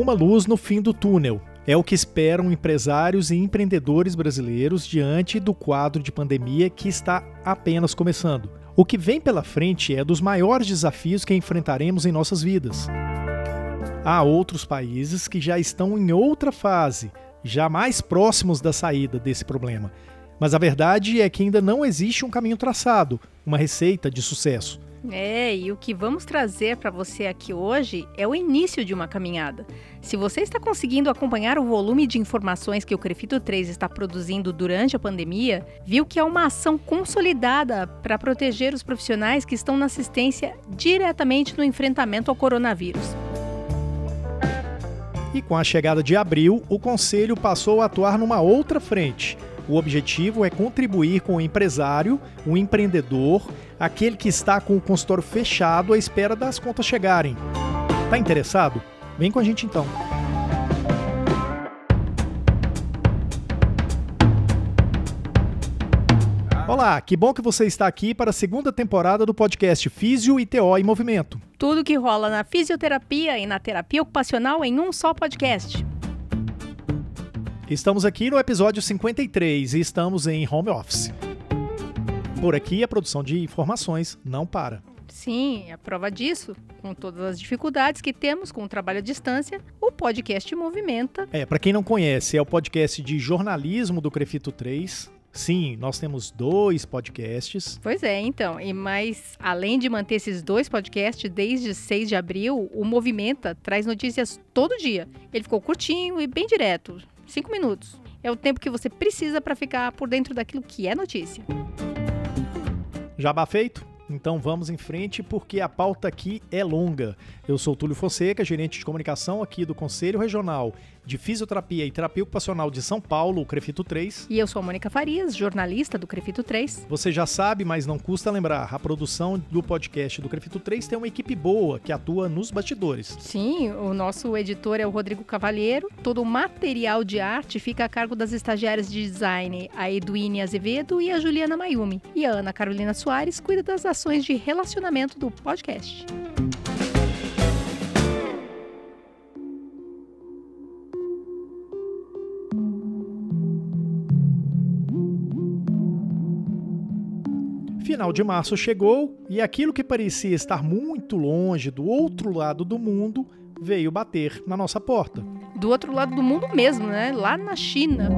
uma luz no fim do túnel. É o que esperam empresários e empreendedores brasileiros diante do quadro de pandemia que está apenas começando. O que vem pela frente é dos maiores desafios que enfrentaremos em nossas vidas. Há outros países que já estão em outra fase, já mais próximos da saída desse problema. Mas a verdade é que ainda não existe um caminho traçado, uma receita de sucesso. É, e o que vamos trazer para você aqui hoje é o início de uma caminhada. Se você está conseguindo acompanhar o volume de informações que o Crefito 3 está produzindo durante a pandemia, viu que é uma ação consolidada para proteger os profissionais que estão na assistência diretamente no enfrentamento ao coronavírus. E com a chegada de abril, o Conselho passou a atuar numa outra frente. O objetivo é contribuir com o empresário, o empreendedor, aquele que está com o consultório fechado à espera das contas chegarem. Tá interessado? Vem com a gente então. Olá, que bom que você está aqui para a segunda temporada do podcast Físio e TO em Movimento. Tudo que rola na fisioterapia e na terapia ocupacional em um só podcast. Estamos aqui no episódio 53 e estamos em home office. Por aqui a produção de informações não para. Sim, a prova disso, com todas as dificuldades que temos com o trabalho à distância, o podcast movimenta. É, para quem não conhece, é o podcast de jornalismo do Crefito 3, Sim, nós temos dois podcasts. Pois é, então. E mas além de manter esses dois podcasts desde 6 de abril, o Movimenta traz notícias todo dia. Ele ficou curtinho e bem direto, cinco minutos. É o tempo que você precisa para ficar por dentro daquilo que é notícia. Jabá feito? Então vamos em frente porque a pauta aqui é longa. Eu sou Túlio Fonseca, gerente de comunicação aqui do Conselho Regional de Fisioterapia e Terapia Ocupacional de São Paulo, o Crefito 3. E eu sou a Mônica Farias, jornalista do Crefito 3. Você já sabe, mas não custa lembrar, a produção do podcast do Crefito 3 tem uma equipe boa que atua nos bastidores. Sim, o nosso editor é o Rodrigo Cavalheiro, todo o material de arte fica a cargo das estagiárias de design, a Eduine Azevedo e a Juliana Mayumi. E a Ana Carolina Soares cuida das ações de relacionamento do podcast. Final de março chegou e aquilo que parecia estar muito longe do outro lado do mundo veio bater na nossa porta. Do outro lado do mundo mesmo, né? Lá na China.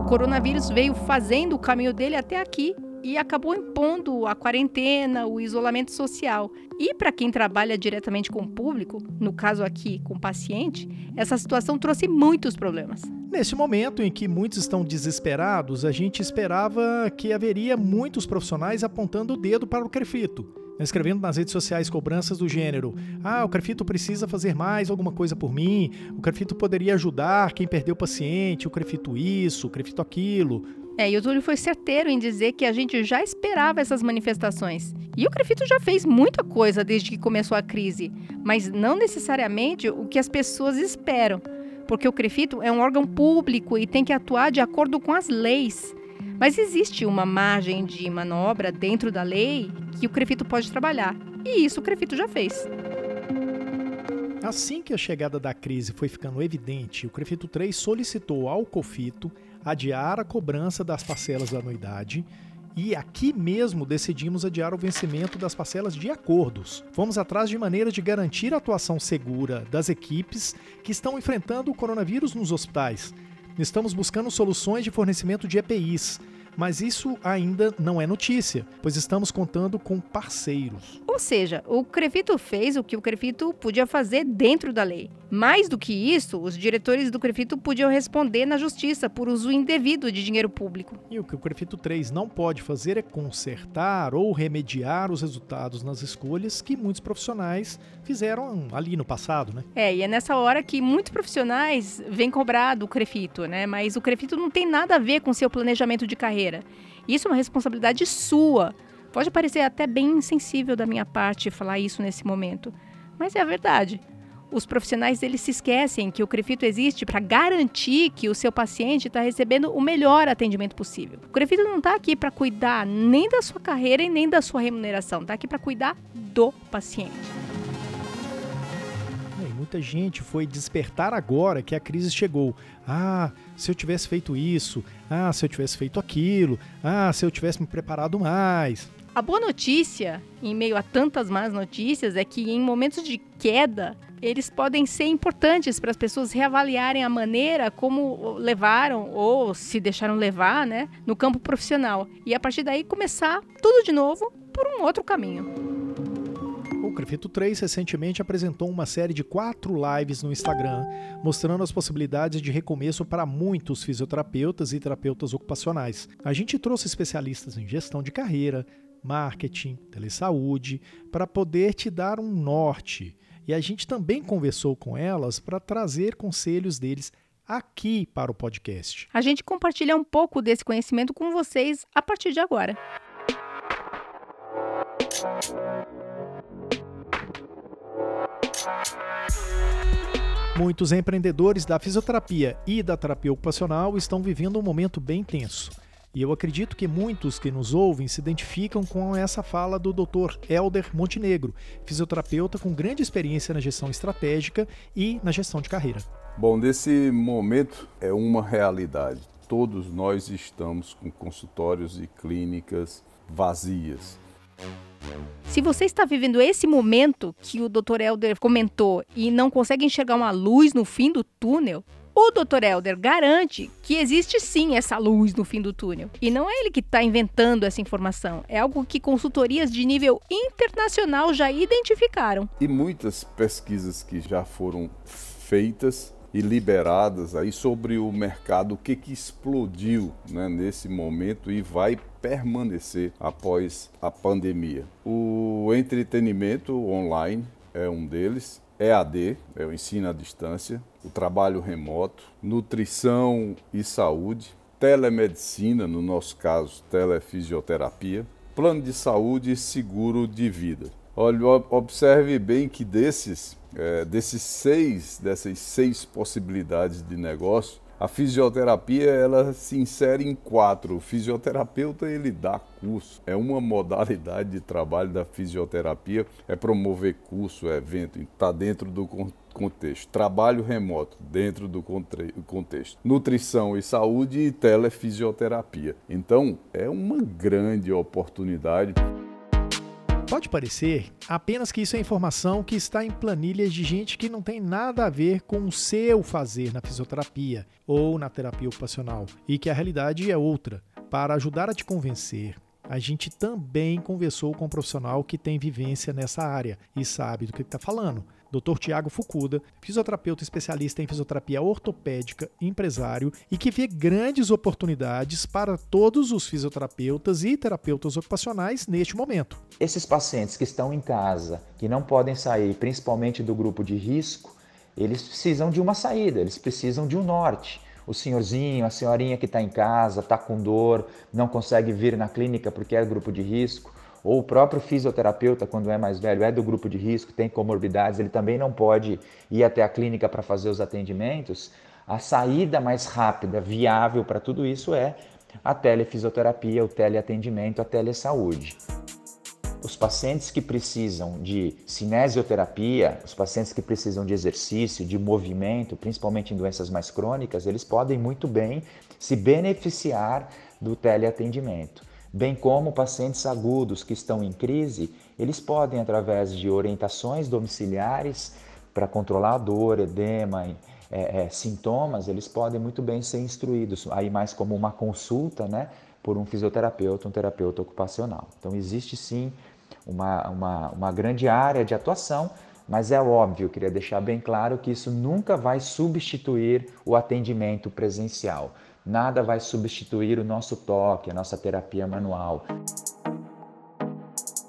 O coronavírus veio fazendo o caminho dele até aqui e acabou impondo a quarentena, o isolamento social. E para quem trabalha diretamente com o público, no caso aqui com o paciente, essa situação trouxe muitos problemas. Nesse momento em que muitos estão desesperados, a gente esperava que haveria muitos profissionais apontando o dedo para o Crefito, escrevendo nas redes sociais cobranças do gênero: ah, o Crefito precisa fazer mais alguma coisa por mim, o Crefito poderia ajudar quem perdeu o paciente, o Crefito isso, o Crefito aquilo. É, e o Túlio foi certeiro em dizer que a gente já esperava essas manifestações. E o Crefito já fez muita coisa desde que começou a crise, mas não necessariamente o que as pessoas esperam, porque o Crefito é um órgão público e tem que atuar de acordo com as leis. Mas existe uma margem de manobra dentro da lei que o Crefito pode trabalhar, e isso o Crefito já fez. Assim que a chegada da crise foi ficando evidente, o Crefito 3 solicitou ao COFITO adiar a cobrança das parcelas da anuidade e aqui mesmo decidimos adiar o vencimento das parcelas de acordos. Fomos atrás de maneiras de garantir a atuação segura das equipes que estão enfrentando o coronavírus nos hospitais. Estamos buscando soluções de fornecimento de EPIs, mas isso ainda não é notícia, pois estamos contando com parceiros. Ou seja, o Crefito fez o que o Crefito podia fazer dentro da lei. Mais do que isso, os diretores do Crefito podiam responder na justiça por uso indevido de dinheiro público. E o que o Crefito 3 não pode fazer é consertar ou remediar os resultados nas escolhas que muitos profissionais fizeram ali no passado, né? É, e é nessa hora que muitos profissionais vêm cobrar do Crefito, né? Mas o Crefito não tem nada a ver com seu planejamento de carreira. Isso é uma responsabilidade sua. Pode parecer até bem insensível da minha parte falar isso nesse momento, mas é a verdade os profissionais eles se esquecem que o Crefito existe para garantir que o seu paciente está recebendo o melhor atendimento possível. O Crefito não está aqui para cuidar nem da sua carreira e nem da sua remuneração, está aqui para cuidar do paciente muita gente foi despertar agora que a crise chegou. Ah, se eu tivesse feito isso, ah, se eu tivesse feito aquilo, ah, se eu tivesse me preparado mais. A boa notícia, em meio a tantas más notícias, é que em momentos de queda, eles podem ser importantes para as pessoas reavaliarem a maneira como levaram ou se deixaram levar, né, no campo profissional. E a partir daí começar tudo de novo por um outro caminho. O Crefito 3 recentemente apresentou uma série de quatro lives no Instagram, mostrando as possibilidades de recomeço para muitos fisioterapeutas e terapeutas ocupacionais. A gente trouxe especialistas em gestão de carreira, marketing, telesaúde, para poder te dar um norte. E a gente também conversou com elas para trazer conselhos deles aqui para o podcast. A gente compartilha um pouco desse conhecimento com vocês a partir de agora. Muitos empreendedores da fisioterapia e da terapia ocupacional estão vivendo um momento bem tenso. E eu acredito que muitos que nos ouvem se identificam com essa fala do Dr. Elder Montenegro, fisioterapeuta com grande experiência na gestão estratégica e na gestão de carreira. Bom, nesse momento é uma realidade. Todos nós estamos com consultórios e clínicas vazias. Se você está vivendo esse momento que o Dr. Elder comentou e não consegue enxergar uma luz no fim do túnel, o Dr. Elder garante que existe sim essa luz no fim do túnel. E não é ele que está inventando essa informação, é algo que consultorias de nível internacional já identificaram. E muitas pesquisas que já foram feitas e liberadas aí sobre o mercado, o que, que explodiu né, nesse momento e vai permanecer após a pandemia. O entretenimento online é um deles, EAD, é o ensino à distância, o trabalho remoto, nutrição e saúde, telemedicina, no nosso caso, telefisioterapia, plano de saúde e seguro de vida. Olha, observe bem que desses, é, desses seis, dessas seis possibilidades de negócio, a fisioterapia ela se insere em quatro. O fisioterapeuta ele dá curso. É uma modalidade de trabalho da fisioterapia, é promover curso, evento, está dentro do contexto. Trabalho remoto, dentro do contexto. Nutrição e saúde e telefisioterapia. Então, é uma grande oportunidade. Pode parecer apenas que isso é informação que está em planilhas de gente que não tem nada a ver com o seu fazer na fisioterapia ou na terapia ocupacional e que a realidade é outra. Para ajudar a te convencer, a gente também conversou com um profissional que tem vivência nessa área e sabe do que está falando. Dr. Tiago Fukuda, fisioterapeuta especialista em fisioterapia ortopédica, empresário e que vê grandes oportunidades para todos os fisioterapeutas e terapeutas ocupacionais neste momento. Esses pacientes que estão em casa, que não podem sair, principalmente do grupo de risco, eles precisam de uma saída, eles precisam de um norte o senhorzinho, a senhorinha que está em casa, está com dor, não consegue vir na clínica porque é grupo de risco, ou o próprio fisioterapeuta, quando é mais velho, é do grupo de risco, tem comorbidades, ele também não pode ir até a clínica para fazer os atendimentos. A saída mais rápida, viável para tudo isso é a telefisioterapia, o teleatendimento, a telesaúde. Os pacientes que precisam de cinesioterapia, os pacientes que precisam de exercício, de movimento, principalmente em doenças mais crônicas, eles podem muito bem se beneficiar do teleatendimento. Bem como pacientes agudos que estão em crise, eles podem, através de orientações domiciliares para controlar a dor, edema, é, é, sintomas, eles podem muito bem ser instruídos, aí mais como uma consulta, né, por um fisioterapeuta, um terapeuta ocupacional. Então existe sim uma, uma, uma grande área de atuação, mas é óbvio, queria deixar bem claro que isso nunca vai substituir o atendimento presencial. Nada vai substituir o nosso toque, a nossa terapia manual.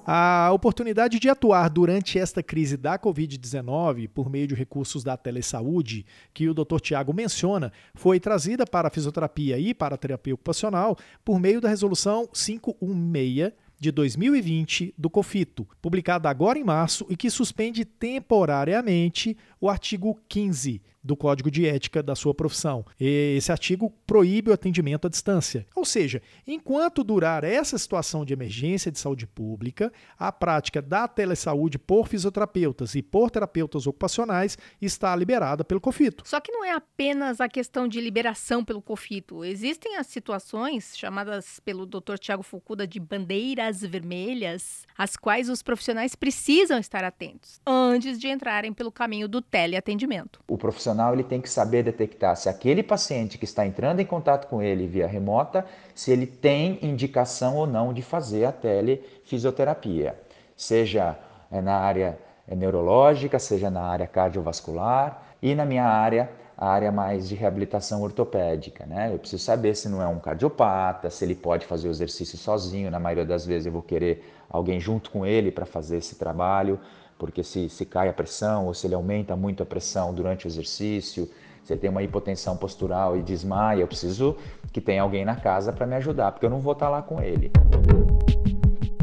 A oportunidade de atuar durante esta crise da Covid-19 por meio de recursos da telesaúde, que o Dr. Tiago menciona, foi trazida para a fisioterapia e para a terapia ocupacional por meio da Resolução 516 de 2020 do COFITO, publicada agora em março e que suspende temporariamente o artigo 15 do Código de Ética da sua profissão. Esse artigo proíbe o atendimento à distância. Ou seja, enquanto durar essa situação de emergência de saúde pública, a prática da telesaúde por fisioterapeutas e por terapeutas ocupacionais está liberada pelo COFITO. Só que não é apenas a questão de liberação pelo COFITO. Existem as situações chamadas pelo Dr. Tiago Fukuda de bandeiras vermelhas, às quais os profissionais precisam estar atentos antes de entrarem pelo caminho do teleatendimento. O profissional ele tem que saber detectar se aquele paciente que está entrando em contato com ele via remota, se ele tem indicação ou não de fazer a telefisioterapia, seja eh, na área eh, neurológica, seja na área cardiovascular e na minha área a área mais de reabilitação ortopédica, né? Eu preciso saber se não é um cardiopata, se ele pode fazer o exercício sozinho. Na maioria das vezes eu vou querer alguém junto com ele para fazer esse trabalho porque se, se cai a pressão ou se ele aumenta muito a pressão durante o exercício, se ele tem uma hipotensão postural e desmaia, eu preciso que tenha alguém na casa para me ajudar, porque eu não vou estar tá lá com ele.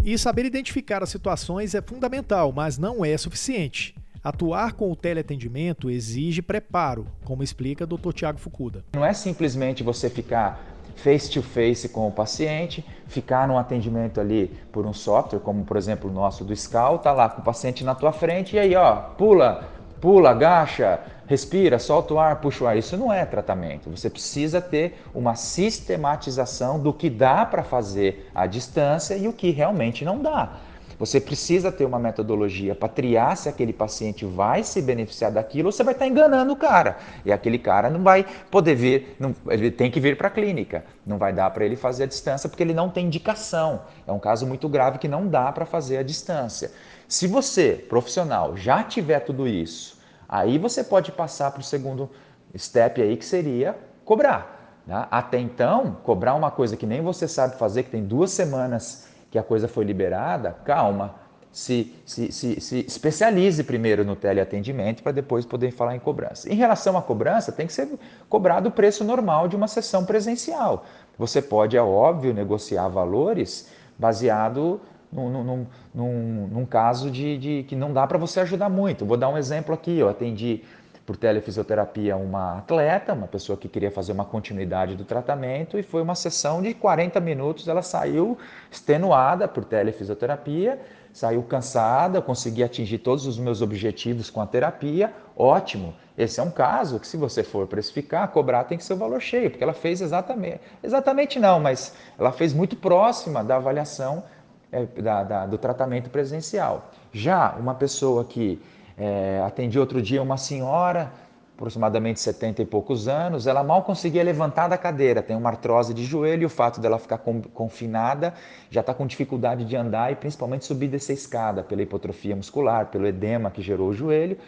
E saber identificar as situações é fundamental, mas não é suficiente. Atuar com o teleatendimento exige preparo, como explica Dr. Tiago Fukuda. Não é simplesmente você ficar face to face com o paciente, ficar num atendimento ali por um software, como por exemplo o nosso do Scout, tá lá com o paciente na tua frente e aí ó, pula, pula, agacha, respira, solta o ar, puxa o ar. Isso não é tratamento. Você precisa ter uma sistematização do que dá para fazer à distância e o que realmente não dá. Você precisa ter uma metodologia para triar se aquele paciente vai se beneficiar daquilo ou você vai estar tá enganando o cara. E aquele cara não vai poder vir, não, ele tem que vir para a clínica. Não vai dar para ele fazer a distância porque ele não tem indicação. É um caso muito grave que não dá para fazer a distância. Se você, profissional, já tiver tudo isso, aí você pode passar para o segundo step aí que seria cobrar. Né? Até então, cobrar uma coisa que nem você sabe fazer, que tem duas semanas que a coisa foi liberada, calma, se, se, se, se especialize primeiro no teleatendimento para depois poder falar em cobrança. Em relação à cobrança, tem que ser cobrado o preço normal de uma sessão presencial. Você pode, é óbvio, negociar valores baseado num, num, num, num caso de, de, que não dá para você ajudar muito. Vou dar um exemplo aqui. Eu atendi por telefisioterapia uma atleta, uma pessoa que queria fazer uma continuidade do tratamento e foi uma sessão de 40 minutos. Ela saiu extenuada por telefisioterapia, saiu cansada, consegui atingir todos os meus objetivos com a terapia. Ótimo. Esse é um caso que, se você for precificar, cobrar tem que ser o valor cheio, porque ela fez exatamente, exatamente não, mas ela fez muito próxima da avaliação é, da, da, do tratamento presencial. Já uma pessoa que é, atendi outro dia uma senhora, aproximadamente 70 e poucos anos, ela mal conseguia levantar da cadeira, tem uma artrose de joelho, e o fato dela ficar confinada, já está com dificuldade de andar e principalmente subir dessa escada pela hipotrofia muscular, pelo edema que gerou o joelho.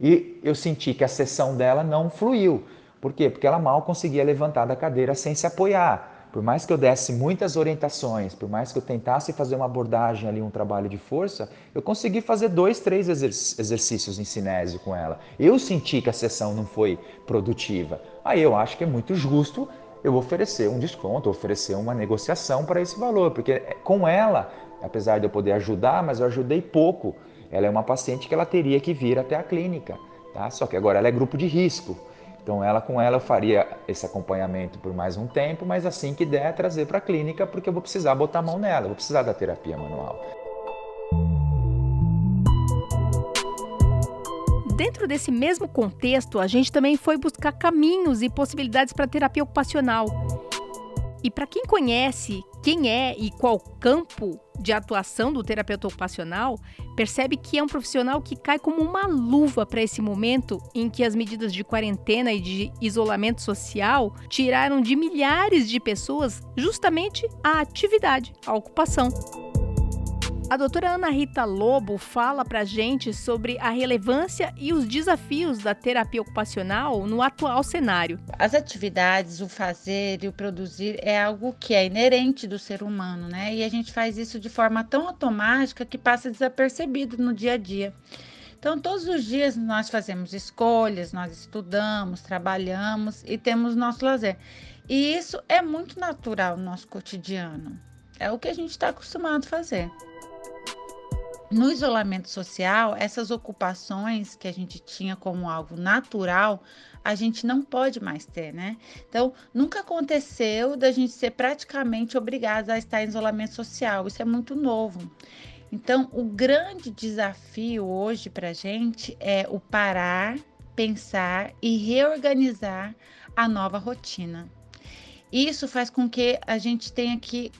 E eu senti que a sessão dela não fluiu. Por quê? Porque ela mal conseguia levantar da cadeira sem se apoiar. Por mais que eu desse muitas orientações, por mais que eu tentasse fazer uma abordagem ali, um trabalho de força, eu consegui fazer dois, três exercícios em cinésio com ela. Eu senti que a sessão não foi produtiva. Aí eu acho que é muito justo eu oferecer um desconto, oferecer uma negociação para esse valor, porque é, com ela, apesar de eu poder ajudar, mas eu ajudei pouco. Ela é uma paciente que ela teria que vir até a clínica, tá? Só que agora ela é grupo de risco. Então, ela com ela eu faria esse acompanhamento por mais um tempo, mas assim que der, trazer para a clínica, porque eu vou precisar botar a mão nela, vou precisar da terapia manual. Dentro desse mesmo contexto, a gente também foi buscar caminhos e possibilidades para terapia ocupacional. E para quem conhece quem é e qual campo de atuação do terapeuta ocupacional, percebe que é um profissional que cai como uma luva para esse momento em que as medidas de quarentena e de isolamento social tiraram de milhares de pessoas justamente a atividade, a ocupação. A doutora Ana Rita Lobo fala para gente sobre a relevância e os desafios da terapia ocupacional no atual cenário. As atividades, o fazer e o produzir é algo que é inerente do ser humano, né? E a gente faz isso de forma tão automática que passa desapercebido no dia a dia. Então, todos os dias nós fazemos escolhas, nós estudamos, trabalhamos e temos nosso lazer. E isso é muito natural no nosso cotidiano é o que a gente está acostumado a fazer. No isolamento social, essas ocupações que a gente tinha como algo natural, a gente não pode mais ter, né? Então, nunca aconteceu da gente ser praticamente obrigado a estar em isolamento social. Isso é muito novo. Então, o grande desafio hoje para a gente é o parar, pensar e reorganizar a nova rotina. Isso faz com que a gente tenha que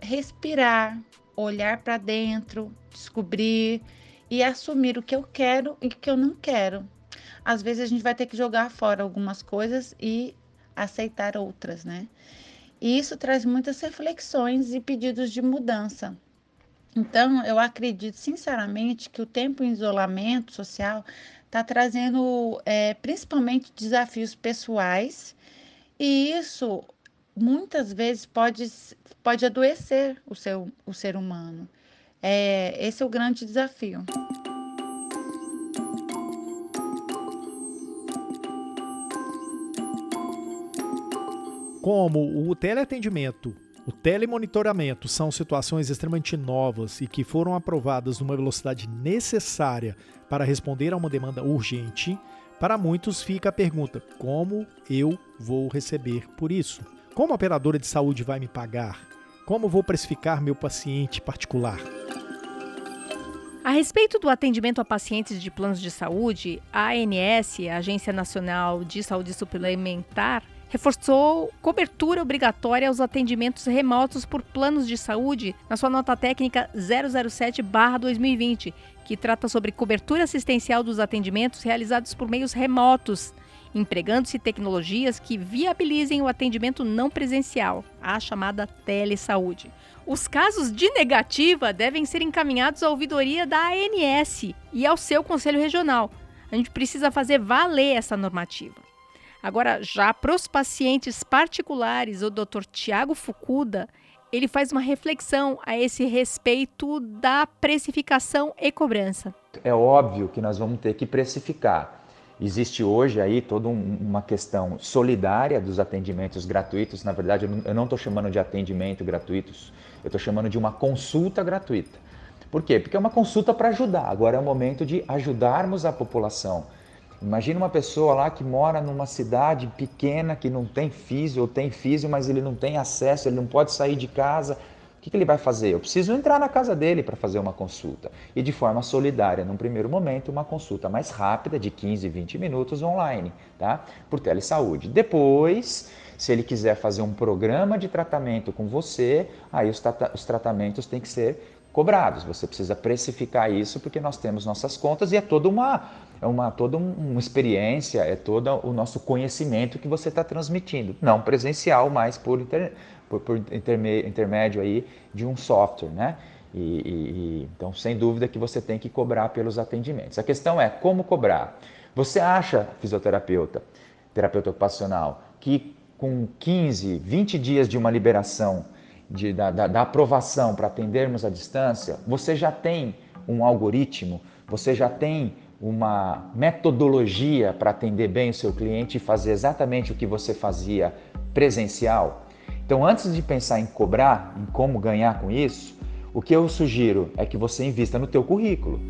respirar, olhar para dentro, descobrir e assumir o que eu quero e o que eu não quero. Às vezes a gente vai ter que jogar fora algumas coisas e aceitar outras, né? E isso traz muitas reflexões e pedidos de mudança. Então, eu acredito sinceramente que o tempo em isolamento social está trazendo é, principalmente desafios pessoais, e isso muitas vezes pode, pode adoecer o, seu, o ser humano. É, esse é o grande desafio. Como o teleatendimento, o telemonitoramento são situações extremamente novas e que foram aprovadas numa velocidade necessária para responder a uma demanda urgente, para muitos fica a pergunta: como eu vou receber por isso? Como a operadora de saúde vai me pagar? Como vou precificar meu paciente particular? A respeito do atendimento a pacientes de planos de saúde, a ANS, a Agência Nacional de Saúde Suplementar, reforçou cobertura obrigatória aos atendimentos remotos por planos de saúde na sua nota técnica 007/2020, que trata sobre cobertura assistencial dos atendimentos realizados por meios remotos empregando-se tecnologias que viabilizem o atendimento não presencial, a chamada telesaúde. Os casos de negativa devem ser encaminhados à ouvidoria da ANS e ao seu conselho regional. A gente precisa fazer valer essa normativa. Agora, já para os pacientes particulares, o Dr. Tiago Fukuda, ele faz uma reflexão a esse respeito da precificação e cobrança. É óbvio que nós vamos ter que precificar. Existe hoje aí toda um, uma questão solidária dos atendimentos gratuitos. Na verdade, eu não estou chamando de atendimento gratuitos, eu estou chamando de uma consulta gratuita. Por quê? Porque é uma consulta para ajudar. Agora é o momento de ajudarmos a população. Imagina uma pessoa lá que mora numa cidade pequena que não tem físio ou tem físio, mas ele não tem acesso, ele não pode sair de casa que, que ele vai fazer? Eu preciso entrar na casa dele para fazer uma consulta. E de forma solidária, num primeiro momento, uma consulta mais rápida, de 15, 20 minutos online, tá? por telesaúde. Depois, se ele quiser fazer um programa de tratamento com você, aí os, os tratamentos têm que ser cobrados. Você precisa precificar isso porque nós temos nossas contas e é toda uma, é uma, toda uma experiência, é todo o nosso conhecimento que você está transmitindo. Não presencial, mas por internet por, por intermédio aí de um software, né? E, e, então, sem dúvida que você tem que cobrar pelos atendimentos. A questão é como cobrar. Você acha, fisioterapeuta, terapeuta ocupacional, que com 15, 20 dias de uma liberação de, da, da, da aprovação para atendermos à distância, você já tem um algoritmo, você já tem uma metodologia para atender bem o seu cliente e fazer exatamente o que você fazia presencial? Então, antes de pensar em cobrar, em como ganhar com isso, o que eu sugiro é que você invista no teu currículo.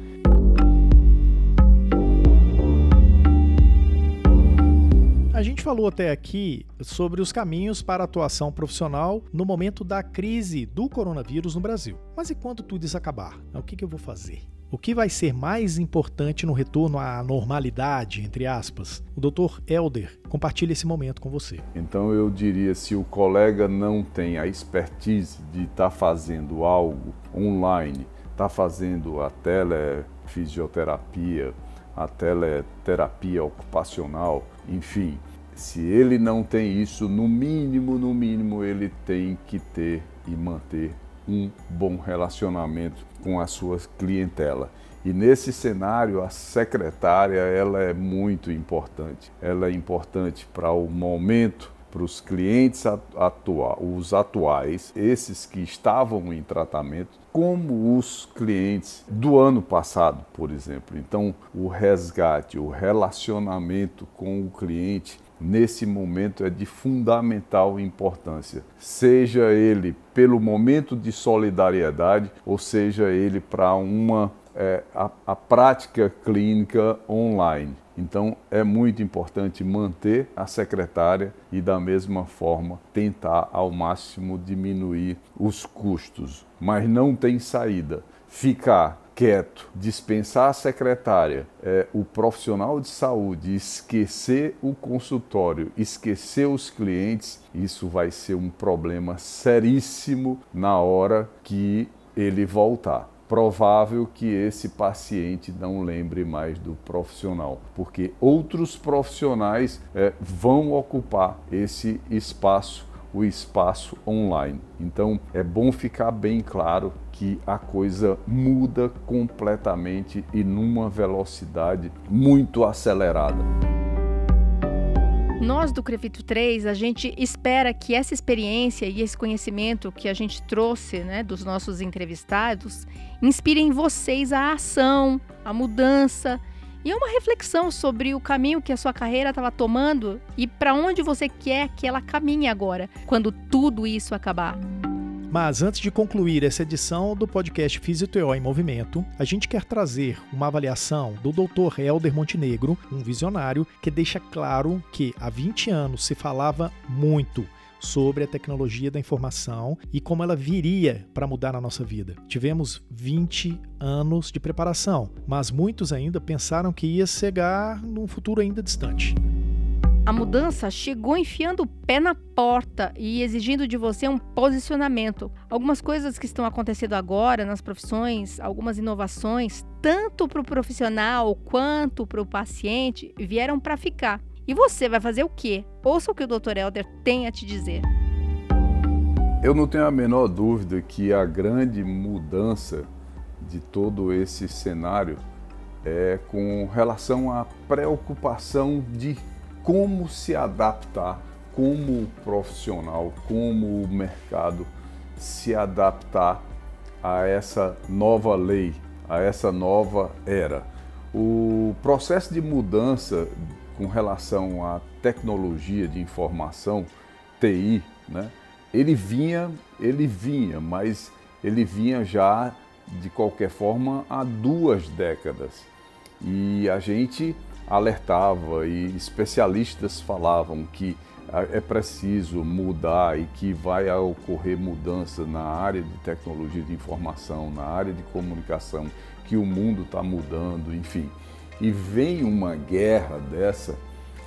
Gente falou até aqui sobre os caminhos para atuação profissional no momento da crise do coronavírus no Brasil. Mas e quando tudo isso acabar? O que, eu vou fazer? O que vai ser mais importante no retorno à normalidade, entre aspas? O Dr. Elder compartilha esse momento com você. Então eu diria se o colega não tem a expertise de estar tá fazendo algo online, está fazendo a telefisioterapia, a teleterapia ocupacional, enfim, se ele não tem isso, no mínimo, no mínimo, ele tem que ter e manter um bom relacionamento com a sua clientela. E nesse cenário, a secretária ela é muito importante. Ela é importante para o momento, para os clientes atuais, os atuais, esses que estavam em tratamento, como os clientes do ano passado, por exemplo. Então, o resgate, o relacionamento com o cliente nesse momento é de fundamental importância, seja ele pelo momento de solidariedade ou seja ele para uma é, a, a prática clínica online. Então é muito importante manter a secretária e, da mesma forma, tentar ao máximo diminuir os custos. Mas não tem saída. Ficar quieto, dispensar a secretária, é, o profissional de saúde, esquecer o consultório, esquecer os clientes, isso vai ser um problema seríssimo na hora que ele voltar. Provável que esse paciente não lembre mais do profissional, porque outros profissionais é, vão ocupar esse espaço, o espaço online. Então é bom ficar bem claro que a coisa muda completamente e numa velocidade muito acelerada. Nós do Crefito 3, a gente espera que essa experiência e esse conhecimento que a gente trouxe né, dos nossos entrevistados inspirem vocês a ação, a mudança e uma reflexão sobre o caminho que a sua carreira estava tomando e para onde você quer que ela caminhe agora, quando tudo isso acabar. Mas antes de concluir essa edição do podcast Físio em Movimento, a gente quer trazer uma avaliação do Dr. Helder Montenegro, um visionário que deixa claro que há 20 anos se falava muito sobre a tecnologia da informação e como ela viria para mudar na nossa vida. Tivemos 20 anos de preparação, mas muitos ainda pensaram que ia chegar num futuro ainda distante. A mudança chegou enfiando o pé na porta e exigindo de você um posicionamento. Algumas coisas que estão acontecendo agora nas profissões, algumas inovações, tanto para o profissional quanto para o paciente, vieram para ficar. E você vai fazer o quê? Ouça o que o Dr. Helder tem a te dizer. Eu não tenho a menor dúvida que a grande mudança de todo esse cenário é com relação à preocupação de como se adaptar, como profissional, como o mercado se adaptar a essa nova lei, a essa nova era. O processo de mudança com relação à tecnologia de informação, TI, né? Ele vinha, ele vinha, mas ele vinha já de qualquer forma há duas décadas. E a gente alertava e especialistas falavam que é preciso mudar e que vai ocorrer mudança na área de tecnologia de informação, na área de comunicação, que o mundo está mudando, enfim. E vem uma guerra dessa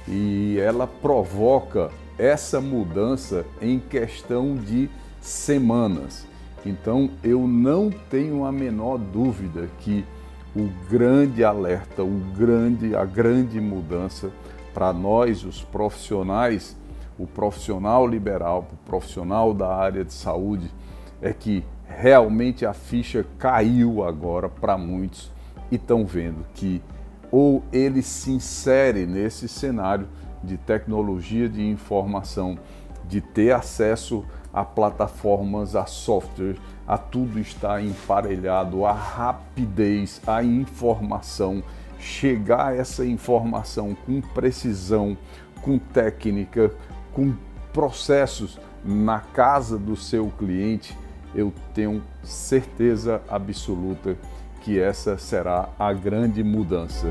e ela provoca essa mudança em questão de semanas. Então eu não tenho a menor dúvida que o grande alerta, o grande, a grande mudança para nós, os profissionais, o profissional liberal, o profissional da área de saúde, é que realmente a ficha caiu agora para muitos e estão vendo que ou ele se insere nesse cenário de tecnologia de informação, de ter acesso a plataformas, a software, a tudo está emparelhado, a rapidez, a informação, chegar a essa informação com precisão, com técnica, com processos na casa do seu cliente, eu tenho certeza absoluta que essa será a grande mudança.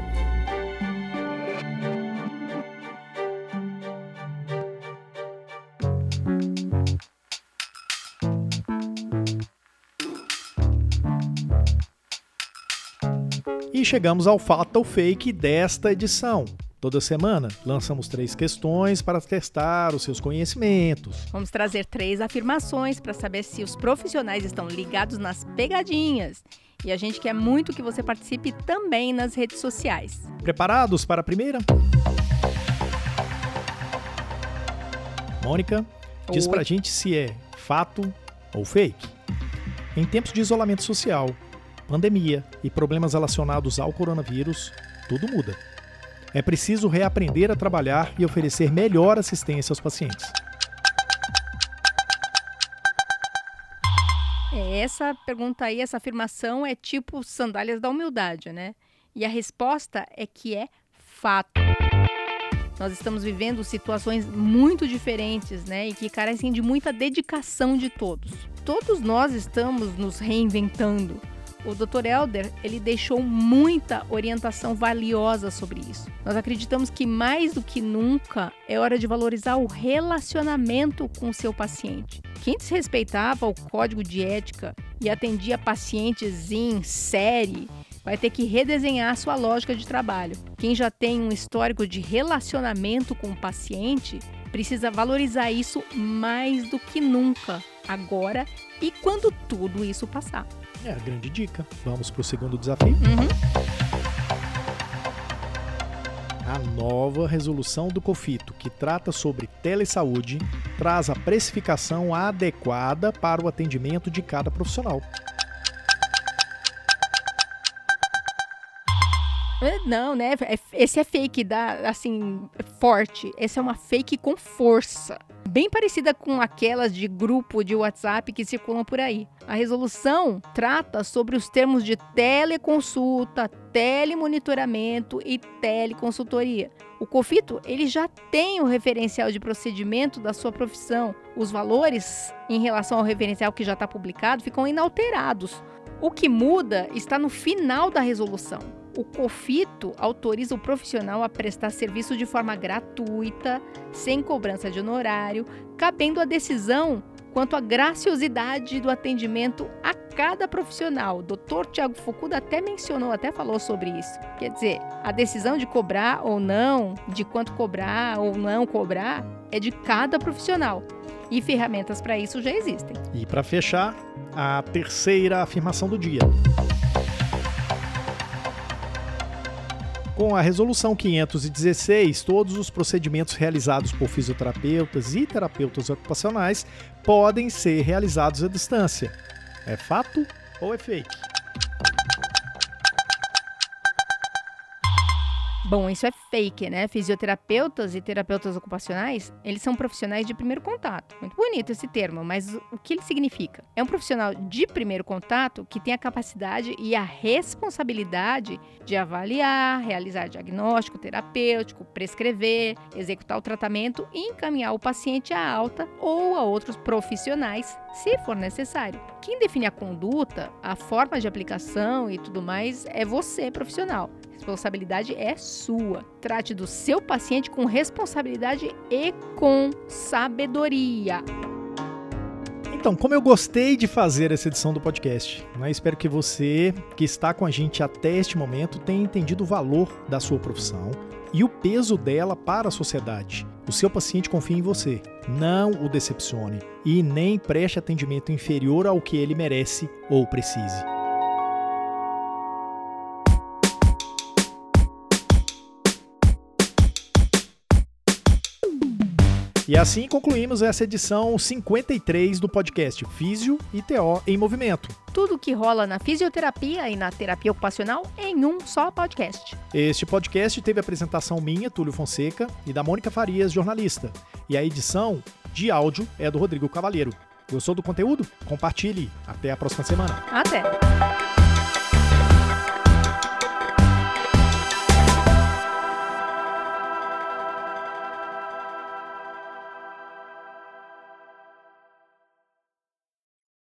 chegamos ao fato ou fake desta edição. Toda semana lançamos três questões para testar os seus conhecimentos. Vamos trazer três afirmações para saber se os profissionais estão ligados nas pegadinhas. E a gente quer muito que você participe também nas redes sociais. Preparados para a primeira? Mônica, diz Oi. pra gente se é fato ou fake. Em tempos de isolamento social, pandemia e problemas relacionados ao coronavírus, tudo muda. É preciso reaprender a trabalhar e oferecer melhor assistência aos pacientes. Essa pergunta aí, essa afirmação é tipo sandálias da humildade, né? E a resposta é que é fato. Nós estamos vivendo situações muito diferentes, né? E que carecem de muita dedicação de todos. Todos nós estamos nos reinventando. O Dr. Elder, ele deixou muita orientação valiosa sobre isso. Nós acreditamos que mais do que nunca é hora de valorizar o relacionamento com o seu paciente. Quem desrespeitava o código de ética e atendia pacientes em série vai ter que redesenhar sua lógica de trabalho. Quem já tem um histórico de relacionamento com o paciente precisa valorizar isso mais do que nunca, agora e quando tudo isso passar. É a grande dica. Vamos para o segundo desafio. Uhum. A nova resolução do COFITO, que trata sobre telesaúde, traz a precificação adequada para o atendimento de cada profissional. É, Não, né? É- Esse é fake da, assim, forte. Essa é uma fake com força. Bem parecida com aquelas de grupo de WhatsApp que circulam por aí. A resolução trata sobre os termos de teleconsulta, telemonitoramento e teleconsultoria. O COFITO, ele já tem o referencial de procedimento da sua profissão. Os valores em relação ao referencial que já está publicado ficam inalterados. O que muda está no final da resolução. O COFITO autoriza o profissional a prestar serviço de forma gratuita, sem cobrança de honorário, cabendo a decisão quanto à graciosidade do atendimento a cada profissional. O Dr. Tiago Fukuda até mencionou, até falou sobre isso. Quer dizer, a decisão de cobrar ou não, de quanto cobrar ou não cobrar, é de cada profissional. E ferramentas para isso já existem. E para fechar, a terceira afirmação do dia. Com a resolução 516, todos os procedimentos realizados por fisioterapeutas e terapeutas ocupacionais podem ser realizados à distância. É fato ou é fake? Bom, isso é fake, né? Fisioterapeutas e terapeutas ocupacionais, eles são profissionais de primeiro contato. Muito bonito esse termo, mas o que ele significa? É um profissional de primeiro contato que tem a capacidade e a responsabilidade de avaliar, realizar diagnóstico terapêutico, prescrever, executar o tratamento e encaminhar o paciente à alta ou a outros profissionais, se for necessário. Quem define a conduta, a forma de aplicação e tudo mais é você, profissional. Responsabilidade é sua. Trate do seu paciente com responsabilidade e com sabedoria. Então, como eu gostei de fazer essa edição do podcast, né? espero que você que está com a gente até este momento tenha entendido o valor da sua profissão e o peso dela para a sociedade. O seu paciente confia em você. Não o decepcione e nem preste atendimento inferior ao que ele merece ou precise. E assim concluímos essa edição 53 do podcast Físio e TO em Movimento. Tudo o que rola na fisioterapia e na terapia ocupacional em um só podcast. Este podcast teve a apresentação minha, Túlio Fonseca, e da Mônica Farias, jornalista. E a edição de áudio é do Rodrigo Cavalheiro. Gostou do conteúdo? Compartilhe. Até a próxima semana. Até!